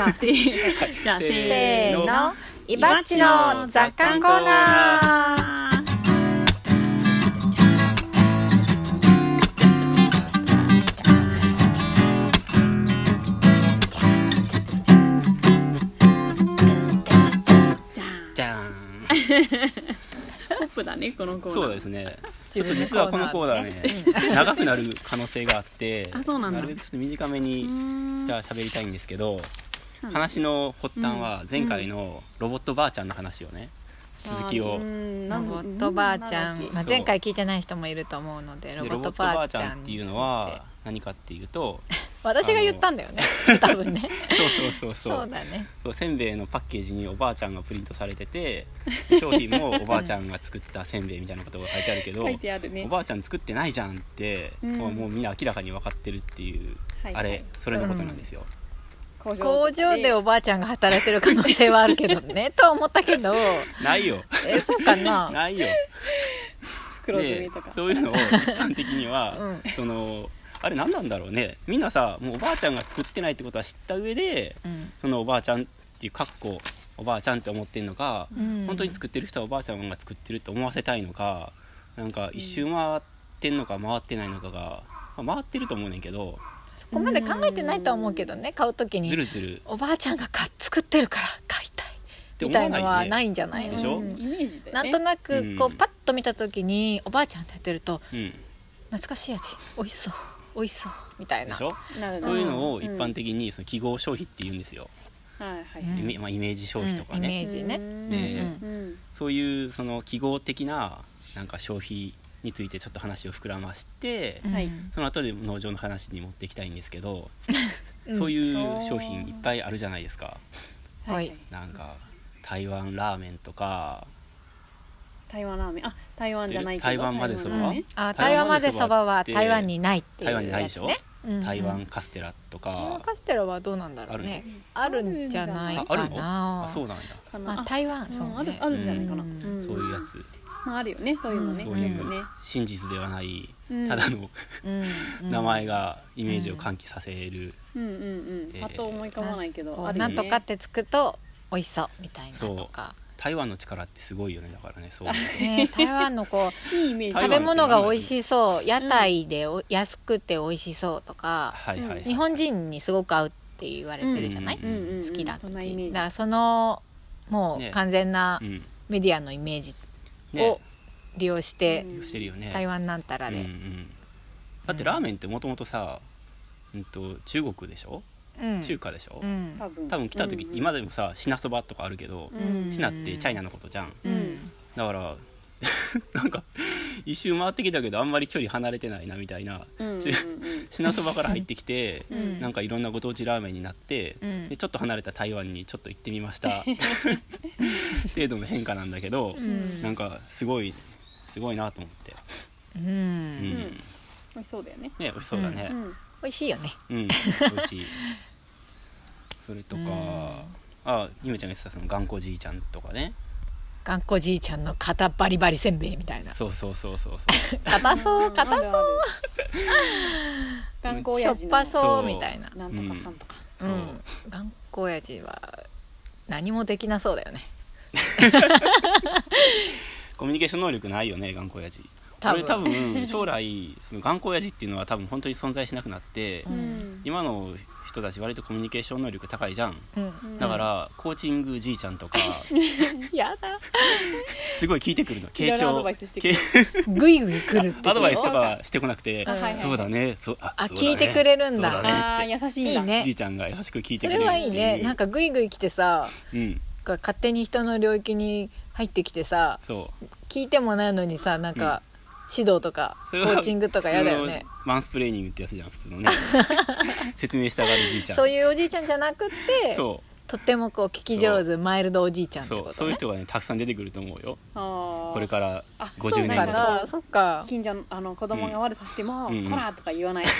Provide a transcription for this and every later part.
じゃあせーじゃあせせーーののイバッチの雑感コーナー。じゃん。ポップだねこのコーナー。そうですね。ちょっと実はこのコーナーね長くなる可能性があってあそうなんだるべくちょっと短めうにじゃあ喋りたいんですけどうん話の発端は前回のロボットばあちゃんの話をね。続きを。ロボットばあちゃん、まあ、前回聞いてない人もいると思うのでロボットばばあちゃんっていうのは何かっていうと。私が言ったんだよね。多分ね。そうそうそうそう。そうだね。そうせんべいのパッケージにおばあちゃんがプリントされてて商品もおばあちゃんが作ったせんべいみたいなことが書いてあるけど書いてあるね。おばあちゃん作ってないじゃんって、うん。もうもうみんな明らかに分かってるっていう、はい。あれそれのことなんですよ、工工場でおばあちゃんが働いてる可能性はあるけどね。とは思ったけど。ないよ。えそうかな。ないよ。で黒ずみとか。そういうのを一般的には、うん。そのあれ何なんだろうね。みんなさもうおばあちゃんが作ってないってことは知った上でうん。そのおばあちゃんっていうかっこおばあちゃんって思ってんのか、うん。本当に作ってる人はおばあちゃんが作ってると思わせたいのかなんか一周回ってんのか回ってないのかが、まあ回ってると思うねんけどそこまで考えてないとは思うけどね買う時ずにるずる。おばあちゃんがか作ってるから買いたい。てみたいのはないんじゃない？でしょ？うん。なんとなくこうパッと見た時におばあちゃんってやってるとうん。懐かしい味。美味しそう。美味しそう。みたいな。そういうのをうん一般的にその記号消費って言うんですよ、はいはい。まあ、イメージ消費とかうん。イメね、ージね。うんでうんそういうその記号的ななんか消費についてちょっと話を膨らまして、うんはい。その後で農場の話に持っていきたいんですけど、うん。そういう商品いっぱいあるじゃないですか。はい。なんか台湾ラーメンとか。台湾ラーメン？あ台湾じゃないけど台湾までそば？台湾ラーメン？あ台湾までそばは台湾にないって台湾いうにないでしょ？やつねうん。台湾カステラと台湾か、カステラはどうなんだろうね。あるんじゃないかな。あそうなんだ。まあ台湾うんそうね。あるあるんじゃないかな。うん。うん。そういうやつまああるよねそういうのね。うん。そういう真実ではないうん。ただのうん。うん。名前がイメージを喚起させる、うんうんうん。えー。パッと思い浮かばないけどなんとかってつくと美味しそうみたいなとか。台湾の力ってすごいよねだからねそういう。のね台湾のこういいイメージ。食べ物が美味しそう屋台でお安くて美味しそうとかはいはい、はい、日本人にすごく合うって言われてるじゃない、うんうんうんうん。好きだってだからそのもね。う完全なうん。メディアのイメージねを利用してうん。してるよね台湾なんたらで、うんうん、だってラーメンってもともとさ、うん、と中国でしょ、うん。中華でしょ、うん。多分。来た時、うんうん。今でもさ品そばとかあるけど、うん。品ってチャイナのことじゃん。うん。だから なんか一周回ってきたけどあんまり距離離れてないなみたいなうんうんうん。ち品そばから入ってきて、うん。なんかいろんなご当地ラーメンになって、うん。でちょっと離れた台湾にちょっと行ってみました。程度の変化なんだけど、うん。なんかすごいすごいなと思って、うん。うん。美味しそうだよね。ね美味しそうだね。うん。美味しいよね。うん、美味しい。それとか、うん。あゆめちゃんが言ってたその頑固じいちゃんとかね頑固じいちゃんの肩バリバリせんべいみたいな。そうそうそうそうそう。硬そう？硬そう？頑固しょっぱそうみたいな。なんとかかんとか。そうう、ん。頑固親父は何もできなそうだよね。コミュニケーション能力ないよね頑固親父多分。これ多分将来その頑固親父っていうのは多分本当に存在しなくなって、うん。今の人たち割とコミュニケーション能力高いじゃん。うん。だから、コーチングじいちゃんとか やだ。すごい聞いてくるの。いろいろアド傾聴バイスしてくる。グイグイ来るってこと？アドバイスとかはしてこなくて、あはいはい。そうだねそうああそうだね。聞いてくれるんだ。そうね。ああ優しいんだ。いいね。じいちゃんが優しく聞いてそくれるっていう。れはいいね。なんかグイグイ来てさうん。が勝手に人の領域に入ってきてさそう。聞いてもないのにさなんか指導とかコーチングとか嫌だよね。マンスプレーニングってやつじゃん普通のね。説明したがるじいちゃん。そういうおじいちゃんじゃなくってそとってもこう聞き上手マイルドおじいちゃんうってことね。そうそういう人がねたくさん出てくると思うよ。あー。これからあ50そう年後とかなそっか。近所のあの子供が悪さしても「うん。こら!」とか言わない。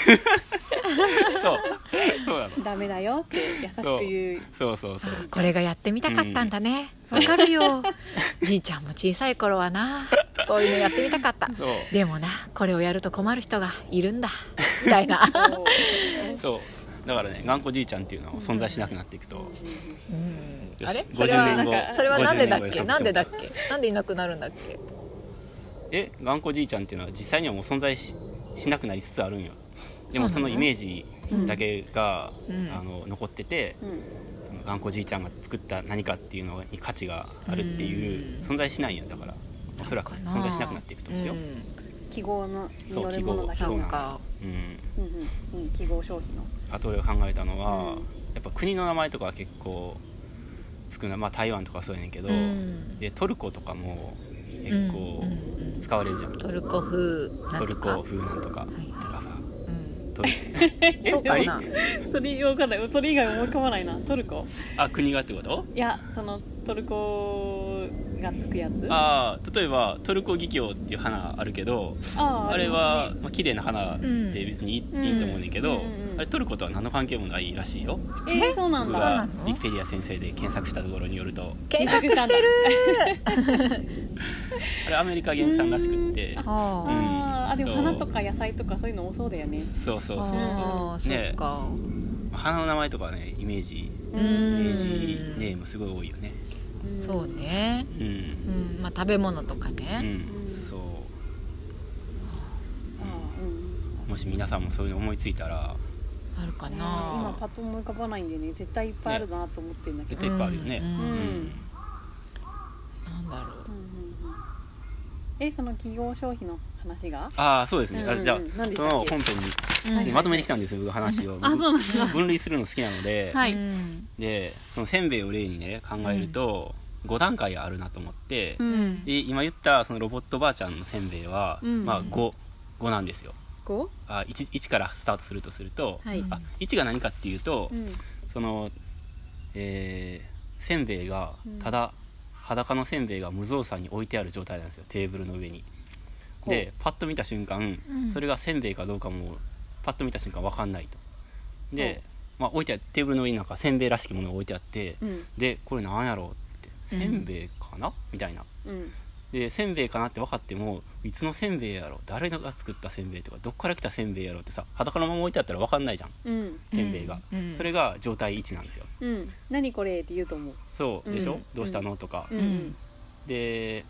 そう。そうなの。ダメだよって優しく言う。そうそうそうこれがやってみたかったんだね。わかるよ。じいちゃんも小さい頃はな こういうのやってみたかった。そう。でもなこれをやると困る人がいるんだ。みたいな。そうだからね頑固じいちゃんっていうのは存在しなくなっていくと、うん。あれ？それは50年後それはなんでだっ50年後予測けなんでだっけ？なんでいなくなるんだっけ？え頑固じいちゃんっていうのは実際にはもう存在ししなくなりつつあるんよ。でもその？のイメージだけが、うん。あの残ってて、うん。その頑固じいちゃんが作った何かっていうのに価値があるっていううん。存在しないんよ。だからおそらく存在しなくなっていくと思うよ、ん。記号のにそうよるものだけ記号うか。うん。うんうんうん。記号消費のあと俺が考えたのは、うん。やっぱ国の名前とかは結構少ない。まあ台湾とかそうやねんけど、うん。でトルコとかも結構使われるじゃん、トルコ風なんトルとかコ風なんとか、いはい。とかさ。うん。トル そうかな。それわかんな。いそれ以外思い浮かばないな。トルコ。あ国がってこと？いやそのトルコがつくやつ。ああ例えばトルコギキョウっていう花あるけどあーあれは、まあ綺麗な花で別にいい,、うん。いいと思うねんけど、うんれトルコとは何の関係もないらしいよ。えー、そうなんだ。僕がそうなのウィキペディア先生で検索したところによると。検索してる。あれアメリカ原産らしくって。うん。あでも花とか野菜とかそういうの多そうだよね。そうそうそうそう。そっか。花の名前とかはねイメージうイメんージネームすごい多いよね。ん。そうね。うん、うん。まあ食べ物とかうねん。そう。うん。もし皆さんもそういうの思いついたらあるか今なパッと思い浮かばないんでね。絶対いっぱいあるなと思ってるんだけど、絶対いっぱいあるよね。うん。うん。うんなんだろう。うんうんうんえその企業消費の話が？ああそうですね、うんうんあじゃあその本編にうんでまとめてきたんですよ僕話を。あそうなんだ。分類するの好きなので、はい。うんでそのせんべいを例にね考えると、5段階あるなと思って、うん。で今言ったそのロボットばあちゃんのせんべいは、うん。まあ 5, 5なんですよこあ 1, 1からスタートするとすると、はい。あ1が何かっていうと、ううん。そのえーせんべいがうん。ただ、裸のせんべいが無造作に置いてある状態なんですよテーブルの上に。でパッと見た瞬間、うん。それがせんべいかどうかもパッと見た瞬間分かんないと。で、まあ、置いてあテーブルの上になんかせんべいらしきものが置いてあって、うん。でこれなんやろうってせんべいかな、みたいな。うんでせんべいかなって分かってもいつのせんべいやろ誰が作ったせんべいとかどっから来たせんべいやろってさ裸のまま置いてあったら分かんないじゃん。うん。せんべいが、うん。それが状態1なんですよ。うん。何これって言うと思う。そう。でしょ、うん。どうしたのとか、で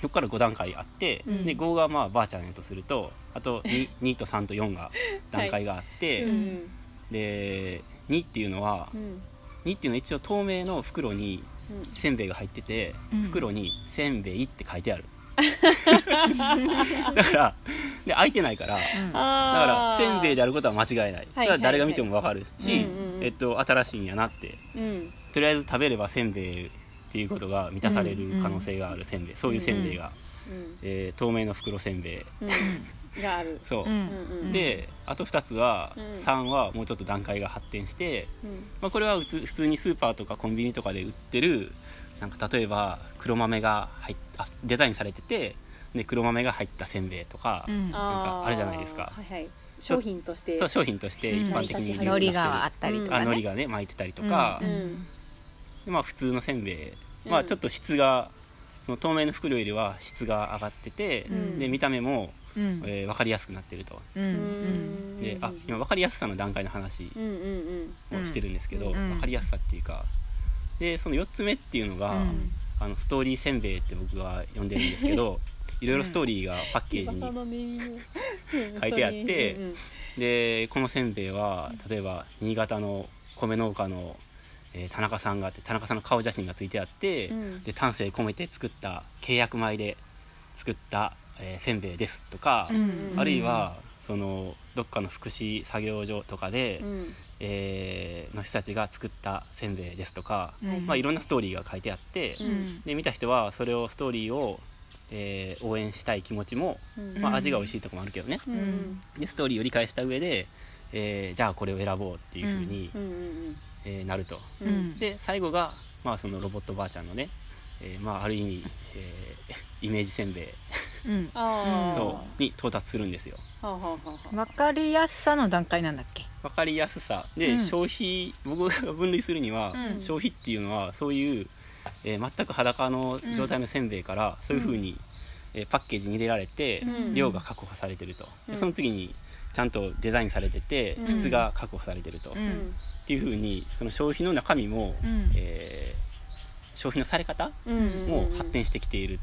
そこから5段階あって、うん。で5がまあばあちゃんやとするとあと 2, 2 と3と4が段階があって、うん。で2っていうのはうん。2っていうのは一応透明の袋にうんせんべいが入ってて、うん。袋に「せんべい」って書いてある。だからで開いてないからだうん。からせんべいであることは間違いない。だから誰が見ても分かるし、はいはいはいえっと、新しいんやなって。うん。とりあえず食べればせんべいっていうことが満たされる可能性があるせんべい、そういうせんべいが、うん。えー透明の袋せんべい。うんがある。そう、うん。であと2つは、うん。3はもうちょっと段階が発展して、うん。まあ、これは普通普通にスーパーとかコンビニとかで売ってるなんか例えば黒豆が入っあデザインされててで黒豆が入ったせんべいとか、うん。かあるじゃないですか。はいはい。商品として。そう商品として一般的に海苔があったりとかね。あ海苔がね巻いてたりとか、うん。うん。でまあ、普通のせんべい、うん。まあ、ちょっと質がその透明の袋よりは質が上がってて、うん。で見た目も、うん。えー分かりやすくなってると。うん。うん。であ今分かりやすさの段階の話うんうんうん。をしてるんですけど、うん分かりやすさっていうかでその4つ目っていうのが、うん。あのストーリーせんべいって僕は呼んでるんですけど いろいろストーリーがパッケージに、書いてあってでこのせんべいは例えば新潟の米農家の、えー田中さんがあって田中さんの顔写真がついてあって、うん。で丹精込めて作った契約米で作った、えーせんべいですとか、うん。あるいはそのどっかの福祉作業所とかで、うん。えーの人たちが作ったせんべいですとか、うんまあ、いろんなストーリーが書いてあって、うん。で見た人はそれをストーリーを、えー応援したい気持ちも、うん。まあ、味が美味しいとこもあるけどね、うん。うんでストーリーを理解した上で、えーじゃあこれを選ぼうっていうふうに、えーなると。で最後が、まあ、そのロボットばあちゃんのね、えーまあ、ある意味、えーイメージせんべいうん。そう。に到達するんですよ。はあはあはあはあ。わかりやすさの段階なんだっけ？分かりやすさ。で、うん。消費僕が分類するには、うん。消費っていうのはそういう、えー全く裸の状態のせんべいから、そういうふうに、えーパッケージに入れられて、うん。量が確保されてると、でうん。その次にちゃんとデザインされててうん。質が確保されてると、うっんていうふうにその消費の中身も、うん。えー消費のされ方うん。も発展してきている、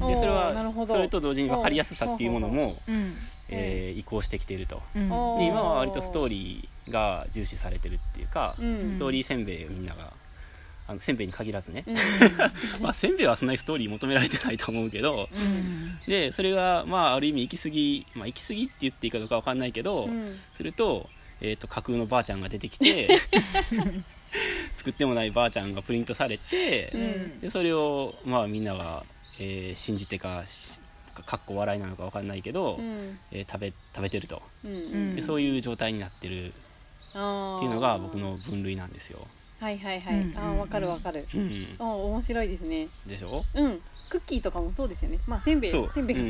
でそれはそれと同時に分かりやすさっていうものも、うんえー移行してきていると。で今は割とストーリーが重視されてるっていうか、うん。ストーリーせんべいをみんながあのせんべいに限らずね、うん。まあ、せんべいはそんなにストーリー求められてないと思うけどうん。でそれがまあある意味行き過ぎ、まあ、行き過ぎって言っていいかどうか分かんないけど、うん。すると,、えー、と架空のばあちゃんが出てきて 作ってもないばあちゃんがプリントされて、うん。でそれをまあみんなが、えー信じてかしかっこ笑いなのか分かんないけど、うん。えー食べ食べてると。うんでそういう状態になってる。っていうのが僕の分類なんですよ、はいはいはい、うん。あーわかるわかる。うん、あー面白いですね。でしょ？うん。クッキーとかもそうですよね。まあせんべいせんべい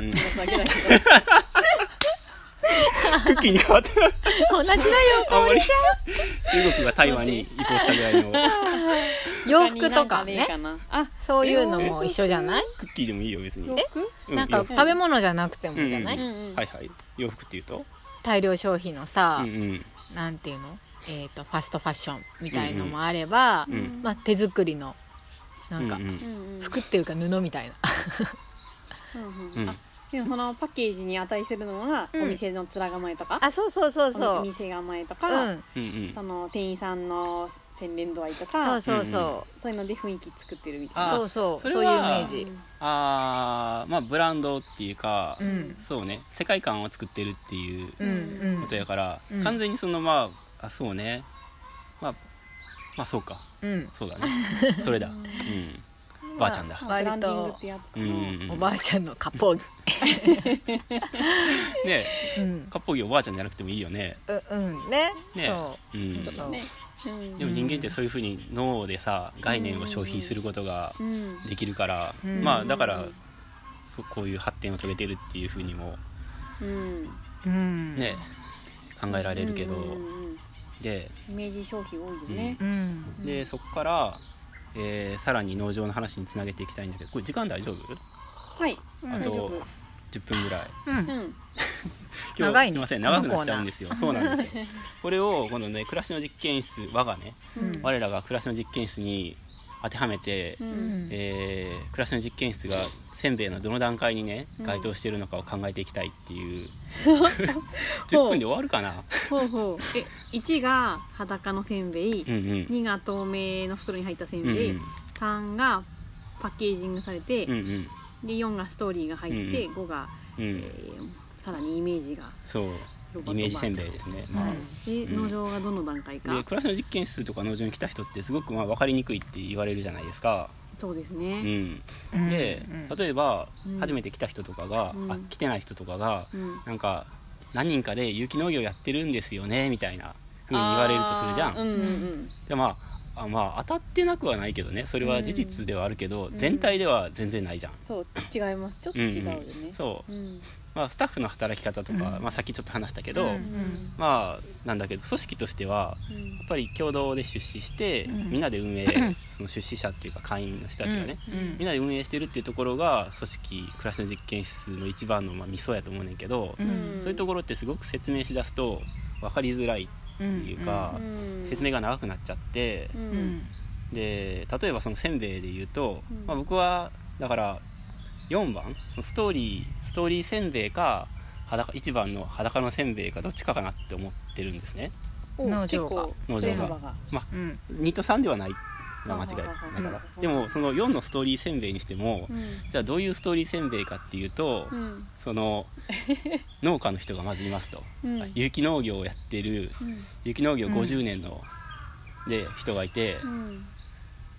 クッキーに変わってな。い同じだよ あんまり。中国が台湾に移行したぐらいの。洋服とかね。そういうのも一緒じゃない？クッキーでもいいよ別に。洋服うなんか食べ物じゃなくてもじゃない、うんうんうん。はいはい。洋服っていうと？大量消費のさ、うんうん。なんていうの？えっ、とファストファッションみたいのもあれば、うんうん。まあ、手作りのなんか、服っていうか布みたいな。うんうんでもそのパッケージに値するのは、うん。お店の面構えとか？あそうそうそうおそう。店構えとうか、ん。うんうん。その店員さんの洗練度合いとそうかそうそう、そういうので雰囲気作ってるみたいあなそうそう。そういうイメージ。あーまあブランドっていうか、うん。そうね。世界観を作ってるっていううんうん。ことやから、うん。完全にそのまああそうね。まあまあそうか。うん。そうだね。それだ。うんばあちゃんだ。割ってやつか。うな、んおばあちゃんの割烹着。ねうん。割烹着おばあちゃんじゃなくてもいいよね。ううん。ね。ねそう。うん。そうね。うん。でも人間ってそういうふうに脳でさ概念を消費することがうん。できるから、うん。まあだからそこういう発展を遂げてるっていうふうにもうん。うん。ね、考えられるけど、でイメージ消費多いよね、うん。でそこから、えーさらに農場の話につなげていきたいんだけどこれ時間大丈夫？はい。うん。あと大丈夫。10分ぐらい。うん。うん。今日長いね。すいません。長くなっちゃうんですよ。そうなんですよ。これをこのね暮らしの実験室我がねうん。我らが暮らしの実験室に当てはめて、ううんん。えー暮らしの実験室がせんべいのどの段階にねうん。該当しているのかを考えていきたいっていう。10分で終わるかな。ほうほう。え1が裸のせんべい、うんうん。2が透明の袋に入ったせんうんべい、うん3がパッケージングされて、うんうん。で4がストーリーが入って、うん5が、うん。えーさらにイメージがそう。ロボットイメージせんべいですね、まあ。でうん。農場がどの段階か、で暮らしの実験室とか農場に来た人ってすごくまあ分かりにくいって言われるじゃないですか、そうですうね、ん、うん。でうん例えばうん。初めて来た人とかが、うん。あ来てない人とかがうん。なんか何人かで有機農業やってるんですよねみたいな風に言われるとするじゃん、うんうんでまああまあ当たってなくはないけどねそれは事実ではあるけど、ん。全体では全然ないじゃん、そう違います。ちょっと違うよね、そう、うんまあ、スタッフの働き方とか、うん。まあ、さっきちょっと話したけど、うんまあなんだけど組織としてはうん。やっぱり共同で出資して、うん。みんなで運営 その出資者っていうか会員の人たちがね、うん。みんなで運営してるっていうところが組織暮らしの実験室の一番のまあミソやと思うねんけど、うん。そういうところってすごく説明しだすと分かりづらいっていうか、うん。説明が長くなっちゃってで例えばそのせんべいで言うと、うん。まあ、僕はだから4番？ストーリーストーリーせんべいか裸1番の裸のせんべいかどっちかかなって思ってるんですね。お農場が。結構農場が。メンバーが。うん。2と3ではないが間違い。だからうんでもその4のストーリーせんべいにしてもうん。じゃあどういうストーリーせんべいかっていうとうん。その 農家の人がまずいますと。うん。有機農業をやってるうん。有機農業うん。50年ので人がいてうん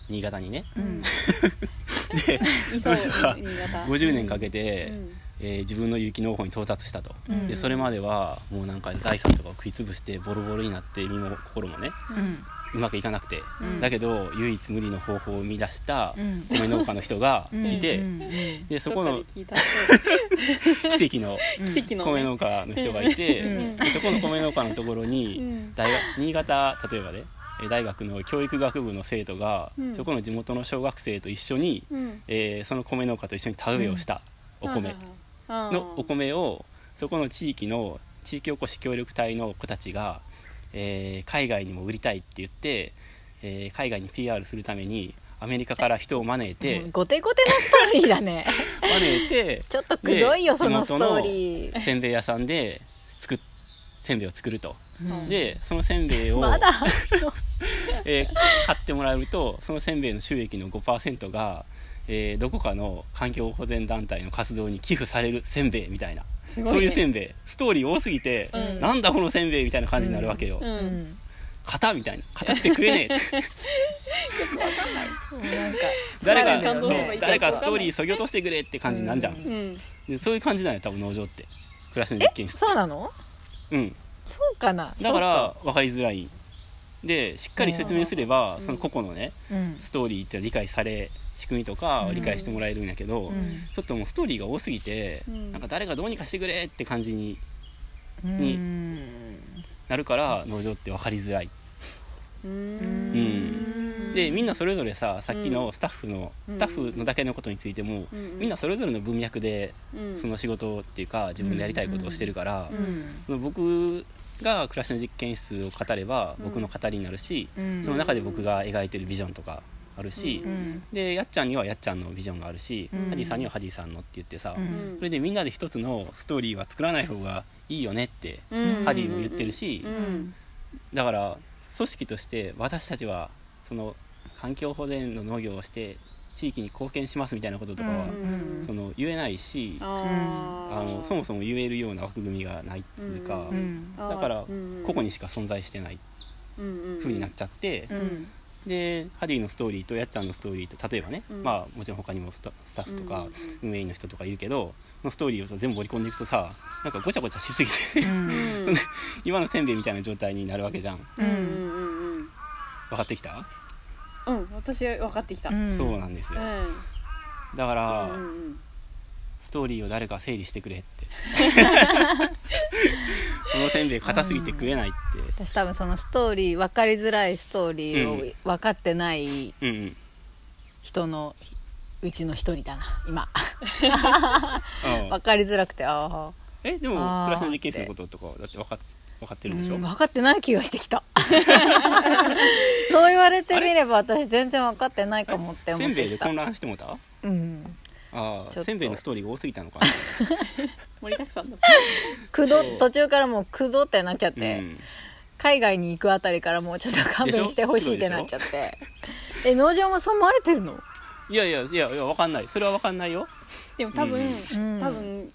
新潟にね。うん。でいその人が新潟。50年かけてうん。えー自分の有機農法に到達したと。うん。でそれまではもうなんか財産とかを食い潰してボロボロになって身も心もねうまくいかなくて。うん。だけど唯一無二の方法を生み出したうん。米農家の人がいてでそこの 奇跡の米農家の人がいて、そこの米農家のところうにん。大学新潟例えばねえー大学の教育学部の生徒が、うん。そこの地元の小学生と一緒に、うん。えーその米農家と一緒に田植えをしたお米。ののお米をそこの地域の地域おこし協力隊の子たちが、えー海外にも売りたいって言って、えー海外に PR するためにアメリカから人を招いて、うん。ゴテゴテのストーリーだね。招いてちょっとくどいよでそのストーリー。せんべい屋さんでせんべいを作ると、うん。でそのせんべいを、えー買ってもらうとそのせんべいの収益の5%が、えーどこかの環境保全団体の活動に寄付されるせんべいみたいな、そういうせんべい。ストーリー多すぎて、うん。なんだこのせんべいみたいな感じになるわけよ、ううん。ん硬みたいな。硬くて食えねえも うなんか誰か疲れるよそうね誰かストーリーそぎ落としてくれって感じになんじゃん、ううん。でそういう感じなんよ多分農場って。暮らしの実験室そうなの？うん。そうかな。だから分か。りづらい。でしっかり説明すればうんその個々のねそうん。ストーリーって理解され仕組みとかうん。理解してもらえるんやけど、うん。ちょっともうストーリーが多すぎて、うん。なんか誰がどうにかしてくれって感じにうん。なるから農場って分かりづらい、ううんでみんなそれぞれささっきのスタッフの、うん。スタッフのだけのことについても、うん。みんなそれぞれの文脈でうん。その仕事っていうか自分でやりたいことをしてるから、うん。僕が暮らしの実験室を語ればうん。僕の語りになるし、うん。その中で僕が描いてるビジョンとかあるし、ううん。でやっちゃんにはやっちゃんのビジョンがあるし、うん。ハディさんにはハディさんのって言ってさ、うん。それでみんなで一つのストーリーは作らない方がいいよねってうん。ハディも言ってるしだから組織として私たちはその環境保全の農業をして地域に貢献しますみたいなこととかは、うんその言えないしああのそもそも言えるような枠組みがないっていうか、うんだからうん個々にしか存在してない風になっちゃって、うん。でハディのストーリーとやっちゃんのストーリーと例えばね、うん。まあもちろん他にもスタスタッフとかうん運営員の人とかいるけどのストーリーを全部織り込んでいくとさなんかごちゃごちゃしすぎてうん。う ん今のせんべいみたいな状態になるわけじゃん。うんうんうん分かってきた、うんうん私は分かってきた。うん。そうなんですよ。だから、ストーリーを誰か整理してくれって。このせんべい硬すぎて食えないって。私多分そのストーリー分かりづらいストーリーを分かってないうんうん。人のうちの一人だな今。うん 分かりづらくてああえでも暮らしの実験室のこととかだって分かっ分かってるんでしょ、うん分かってない気がしてきた。そう言われてみれば私全然分かってないかもって思せってきた。んべいで混乱してもうた？うん。ああせんべいのストーリーが多すぎたのか。な盛りだくさんだくど途中からもうくどってなっちゃって、うん。海外に行くあたりからもうちょっと勘弁してほしいってなっちゃって。え農場もそう思われてるの？いやいやいやいや分かんない。それは分かんないよ。でも多分、うん。うん。多分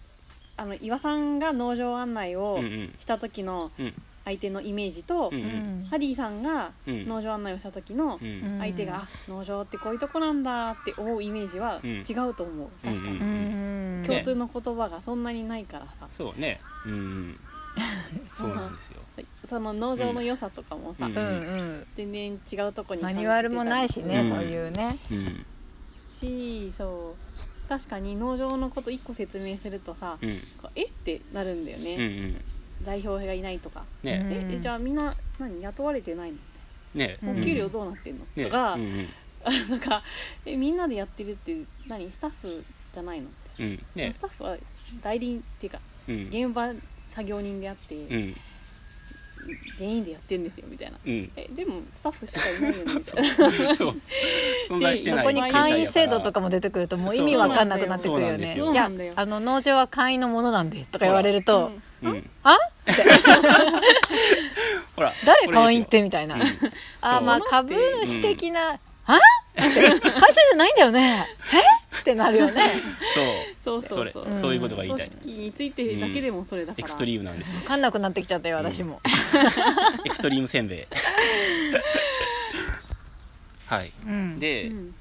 あの岩さんが農場案内をうんうん。した時のうん。相手のイメージと、うんうん。ハディさんがうん。農場案内をした時のうん。相手が、あ農場ってこういうとこなんだって思うイメージはうん。違うと思う確かに、うんうん共通の言葉がそんなにないからさ、そうね。うん そうなんですよ。その農場の良さとかもさ、うんうん。うん全然違うとこにマニュアルもないしね、うん。そういうね。うん。しそう確かに農場のこと一個説明するとさ、うん。え？ってなるんだよね、うんうん。代表がいないとか、ね。うん。え？え？じゃあみんな何？雇われてないの？ね。うんお給料どうなってんの、ね。とか、うんうん。なんかえ？みんなでやってるって何？スタッフじゃないの？って、うん。ね。スタッフは代理っていうかうん。現場作業人であって、うん全員でやってるんですよみたいな。うん。えでもスタッフしかいないよねみたいな。そう。そこに会員制度とかも出てくるともう意味わかんなくなってくるよね。いやあの農場は会員のものなんでとか言われると、うん。あ？ほら誰会員ってみたいな、うん。あまあ株主的な、あって会社じゃないんだよね。え？ってなるよね。そう。そうそうそう。それ。そういうことが言いたい。組織についてだけでもそれだから、エクストリームなんですよ。分かんなくなってきちゃったよ私も、エクストリームせんべい。はい。うん、で、うん。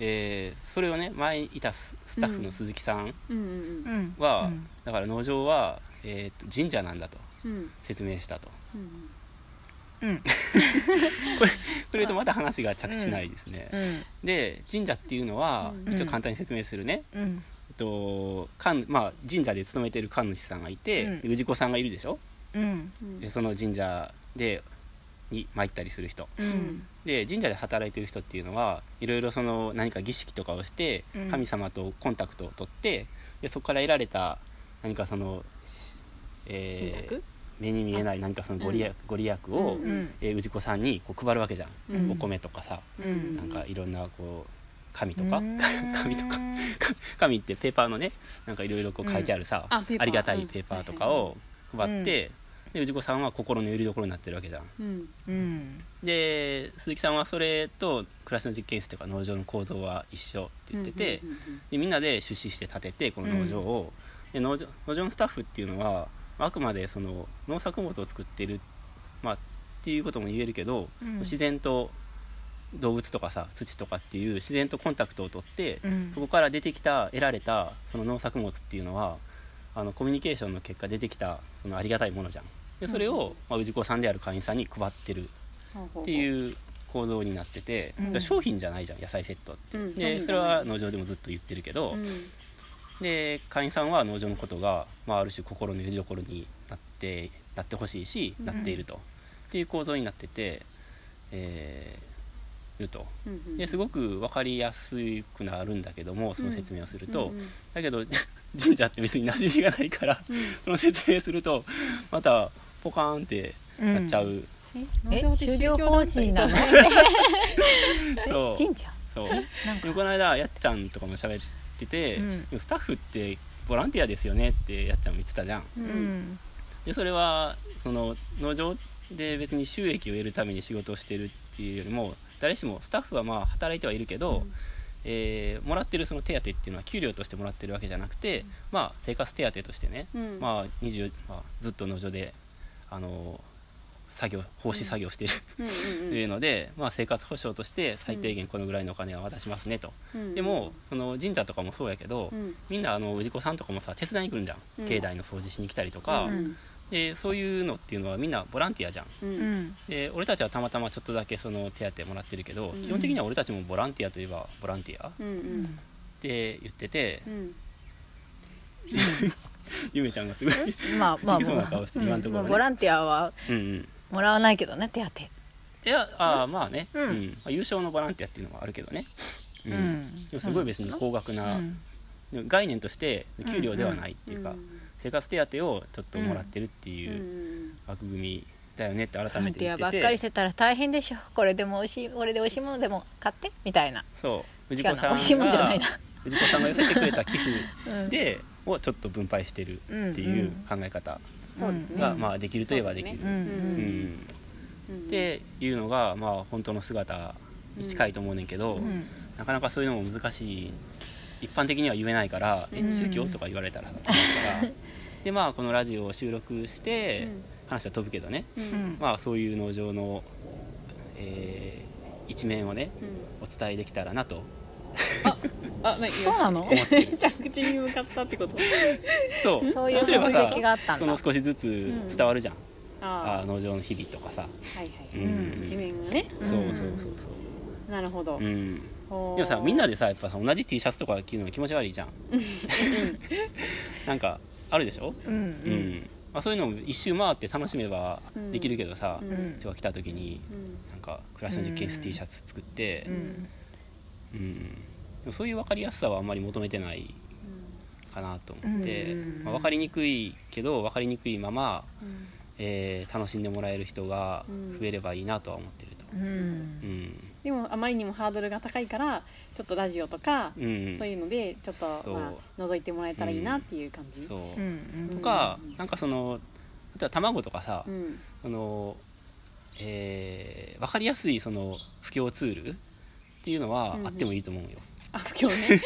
えーそれをね前いたススタッフの鈴木さんは、うん。だから農場は、えーと神社なんだと説明したと。うんうん。これ言うとまた話が着地しないですね、うん。で神社っていうのは、うん。一応簡単に説明するね、うん。えっと神まあ、神社で勤めてる神主さんがいて、うん。で氏子さんがいるでしょ？うん。うんでその神社でに参ったりする人。うん。で神社で働いてる人っていうのはいろいろその何か儀式とかをしてうん。神様とコンタクトを取ってでそこから得られた何かそのしえー目に見えない何かそのご利益,、ご利益を、えー氏子さんにこう配るわけじゃん、うん。お米とかさ、うん。なんかいろんなこう紙とか、うん。紙とか 紙ってペーパーのねなんかいろいろこう書いてあるさ、うん。ありがたいペーパーとかを配って、で氏子さんは心の拠り所になってるわけじゃん。うん。うん。で鈴木さんはそれと暮らしの実験室というか農場の構造は一緒って言ってて、うんうんうんでみんなで出資して建ててこの農場を、で農場農場のスタッフっていうのはあくまでその農作物を作ってる、まあ、っていうことも言えるけど、うん。自然と動物とかさ土とかっていう自然とコンタクトを取って、うん。そこから出てきた得られたその農作物っていうのはあのコミュニケーションの結果出てきたそのありがたいものじゃん。でそれを、まあ、氏子さんである会員さんに配ってるっていう構造になってて、うん。商品じゃないじゃん野菜セットって、うん。でそれは農場でもずっと言ってるけど、うんで会員さんは農場のことが、まあ、ある種心の拠り所になってなってほしいし、うん。なっていると。っていう構造になってて、えーいると。うんうんですごく分かりやすくなるんだけどもその説明をすると、うんうんだけど 神社って別に馴染みがないからうん。その説明するとまたポカーンってなっちゃう、え？農場って宗教法人なの？そう。神社？そう。なんか。この間やっちゃんとかも喋ってて、うん。でもスタッフってボランティアですよねってやっちゃんも言ってたじゃん。ううん。んでそれはその農場で別に収益を得るために仕事をしてるっていうよりも誰しもスタッフはまあ働いてはいるけど、えーもらってるその手当っていうのは給料としてもらってるわけじゃなくて、まあ、生活手当としてね、うん。まあ20まあ、ずっと農場であの作業奉仕作業している、というので、まあ、生活保障として最低限このぐらいのお金は渡しますねと、うんでもその神社とかもそうやけど、うん。みんなあの氏子さんとかもさ手伝いに来るんじゃん、うん。境内の掃除しに来たりとか、うん。でそういうのっていうのはみんなボランティアじゃん。ううん。んで俺たちはたまたまちょっとだけその手当もらってるけど、うん。基本的には俺たちもボランティアといえばボランティア。っうんううん。んて言ってて、うん。ゆめちゃんがすごいまあまあ好きそうな顔して言わん。ところね。まあボランティアはうんうんもらわないけどね手当いやああまあね、うん。まあ、優勝のボランティアっていうのもあるけどね、うん。うんでもすごい別に高額な、うん。でも概念として給料ではないっていうか、うん。生活手当をちょっともらってるってういうん。枠組みだよねってボ改めランティアて言っててばっかりしてたら大変でしょ。これでも美味しい俺で美味しいものでも買ってみたいな。そう。氏違う子さんな。美味しいもんじゃないな。が氏子さんが寄せてくれた寄付うん。で、をちょっと分配してるっていう考え方が、まあ、できるといえばできる、っていうのが、まあ、本当の姿に近いと思うねんけど、うん。なかなかそういうのも難しい。一般的には言えないから、えうん。宗教とか言われたらと思うから。でまあこのラジオを収録して、話は飛ぶけどね、まあそういう農場の、えー一面をねうん。お伝えできたらなとあ、なそうなの？思ってる。着地に向かったってこと？そう。そういうすればさ目的があったんだ。その少しずつ伝わるじゃん、あ農場の日々とかさ、あはいはい、うん。一面がね。うん。そうそうそうなるほど、そう、う。ん、でもさみんなでさやっぱさ同じ T シャツとか着るの気持ち悪いじゃん。なんかあるでしょ、うんうん。まあ、そういうのを一周回って楽しめばできるけどさ、うん。うん人が来た時にうん。なんか暮らしの実験室 T シャツ作ってう、んうん。でもそういう分かりやすさはあんまり求めてないかなと思って、うん。まあ、分かりにくいけど分かりにくいまま、うん。えー楽しんでもらえる人が増えればいいなとは思ってると。うん。うん。でもあまりにもハードルが高いからちょっとラジオとか、うん。そういうのでちょっと、まあ、覗いてもらえたらいいなっていう感じ、そう。うんとか、なんかその例えば卵とかさ、うん。そのえー分かりやすいその布教ツールっていうのはあってもいいと思うよ、あ不況ね、よ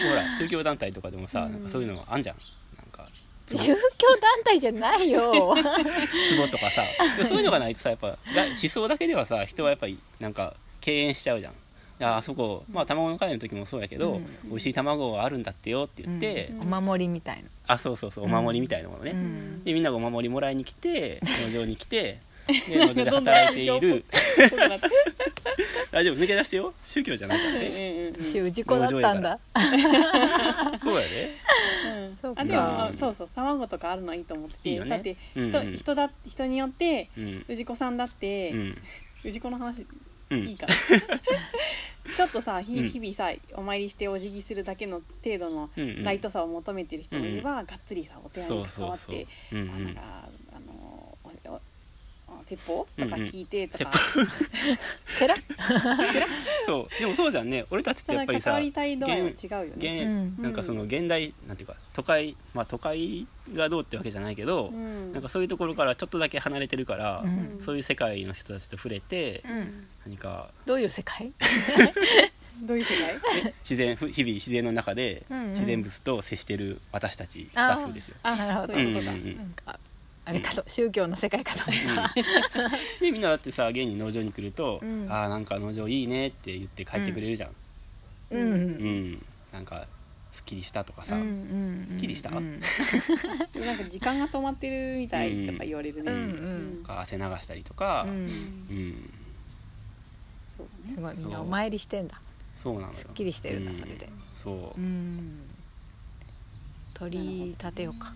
くほら宗教団体とかでもさ、うん。なんかそういうのあんじゃん。なんか 宗教団体じゃないよ。壺とかさ。でそういうのがないとさやっぱが思想だけではさ人はやっぱりなんか敬遠しちゃうじゃん。ああそこまあ卵の会の時もそうやけど、うん。美味しい卵があるんだってよって言って、うん。お守りみたいな。あそうそうそうお守りみたいなものね、うん。でみんながお守りもらいに来て農場に来てで農場で働いている。大丈夫抜け出してよ。宗教じゃないからね。氏子だったんだそうやでうん。そうか。あでもあそうそう卵とかあるのはいいと思って。ていいよね。だってうん人,、うん。人だ人によってうん。氏子さんだって、うん。氏子の話うん。いいかな。ちょっとさ日々さお参りしてお辞儀するだけの程度のライトさを求めてる人もいれば、がっつりさお寺そうに関そうそうわってうんうん。あなんか説法とか聞いてとか、てら そう。でもそうじゃんね。俺たちってやっぱりさ関わりたい度合いは違うよね。現うん。なんかその現代なんていうか都会まあ都会がどうってわけじゃないけど、うん。なんかそういうところからちょっとだけ離れてるから、うん。そういう世界の人たちと触れて、うん。何かどういう世界？どういう世界？自然ふ日々自然の中でうんうん。自然物と接してる私たちスタッフですよ。あなるほどそういうことか、うんうんうん。なんかあれかと宗教の世界かと思った。でみんなだってさ現に農場に来ると「うん。ああなんか農場いいね」って言って帰ってくれるじゃん。うん。うん、なんかすっきりしたとかさ、うんすっきりした？うん。でもなんか時間が止まってるみたいとか言われるね、うんうん。なんか汗流したりとか、うん。すごいみんなお参りしてんだ。そうなのよ。すっきりしてるんだうん。それで。そう、うん。取り立てようか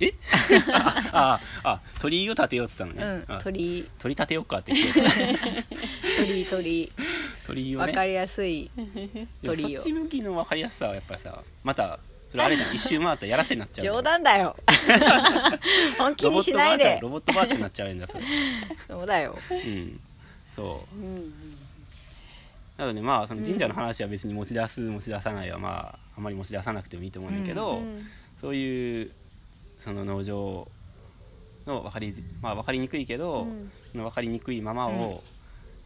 あああ鳥居を立てようっつったのね、うんあ鳥居。鳥立てようかって言って 鳥居鳥居。鳥居をね。わかりやすい鳥居を。そっち向きの分かりやすさはやっぱさまたそれあれじゃん。一周回ったらやらせになっちゃう冗談だよ。本気にしないで。ロボットばあちゃんになっちゃうんだそれそうだよ。うん。そう。うんうん。なのでまあその神社の話は別に持ち出す持ち出さないはまああまり持ち出さなくてもいいと思うんだけど、うん。そういうその農場の分かり,、まあ、分かりにくいけど、うん。その分かりにくいままを、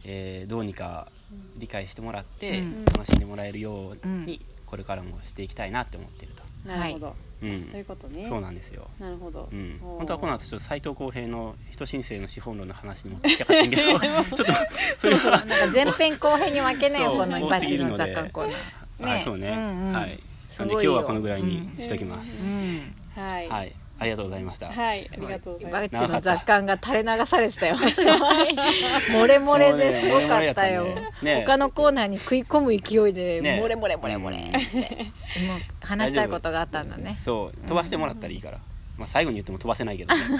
えーどうにか理解してもらって、うん。楽しんでもらえるようにうこれからもしていきたいなって思ってると、なるほど、うん。そういうことね。そうなんですよ、なるほど、うん、本当はこの後ちょっと斎藤浩平の人申請の資本論の話に持ってきたかったんだけど ちょっとそれは。なんか前編後編に分けねよそうこのバチの雑感コーナーあそうね、うんうん。はい。すごいよ。なんで今日はこのぐらいにしときます、うん。はい。はいありがとうございました、はい、ありがとうございます。バチの雑感が垂れ流されてたよ。すごい。漏れ漏れですごかったよ。ね他のコーナーに食い込む勢いでね漏れ漏れ漏れ漏れって。もう話したいことがあったんだね。そう。飛ばしてもらったらいいから、まあ、最後に言っても飛ばせないけどね。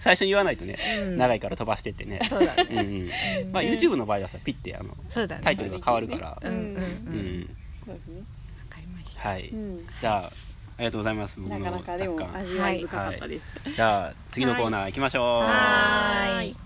最初に言わないとね、うん。長いから飛ばしてってね。そうだね。まあ YouTube の場合はさピッてあのそうだね。タイトルが変わるから、うんうんうん。うわかりました。はい、うん。じゃあありがとうございます。僕なのかなかでも味わい深かったです、じゃあ次のコーナー行きましょう、はーい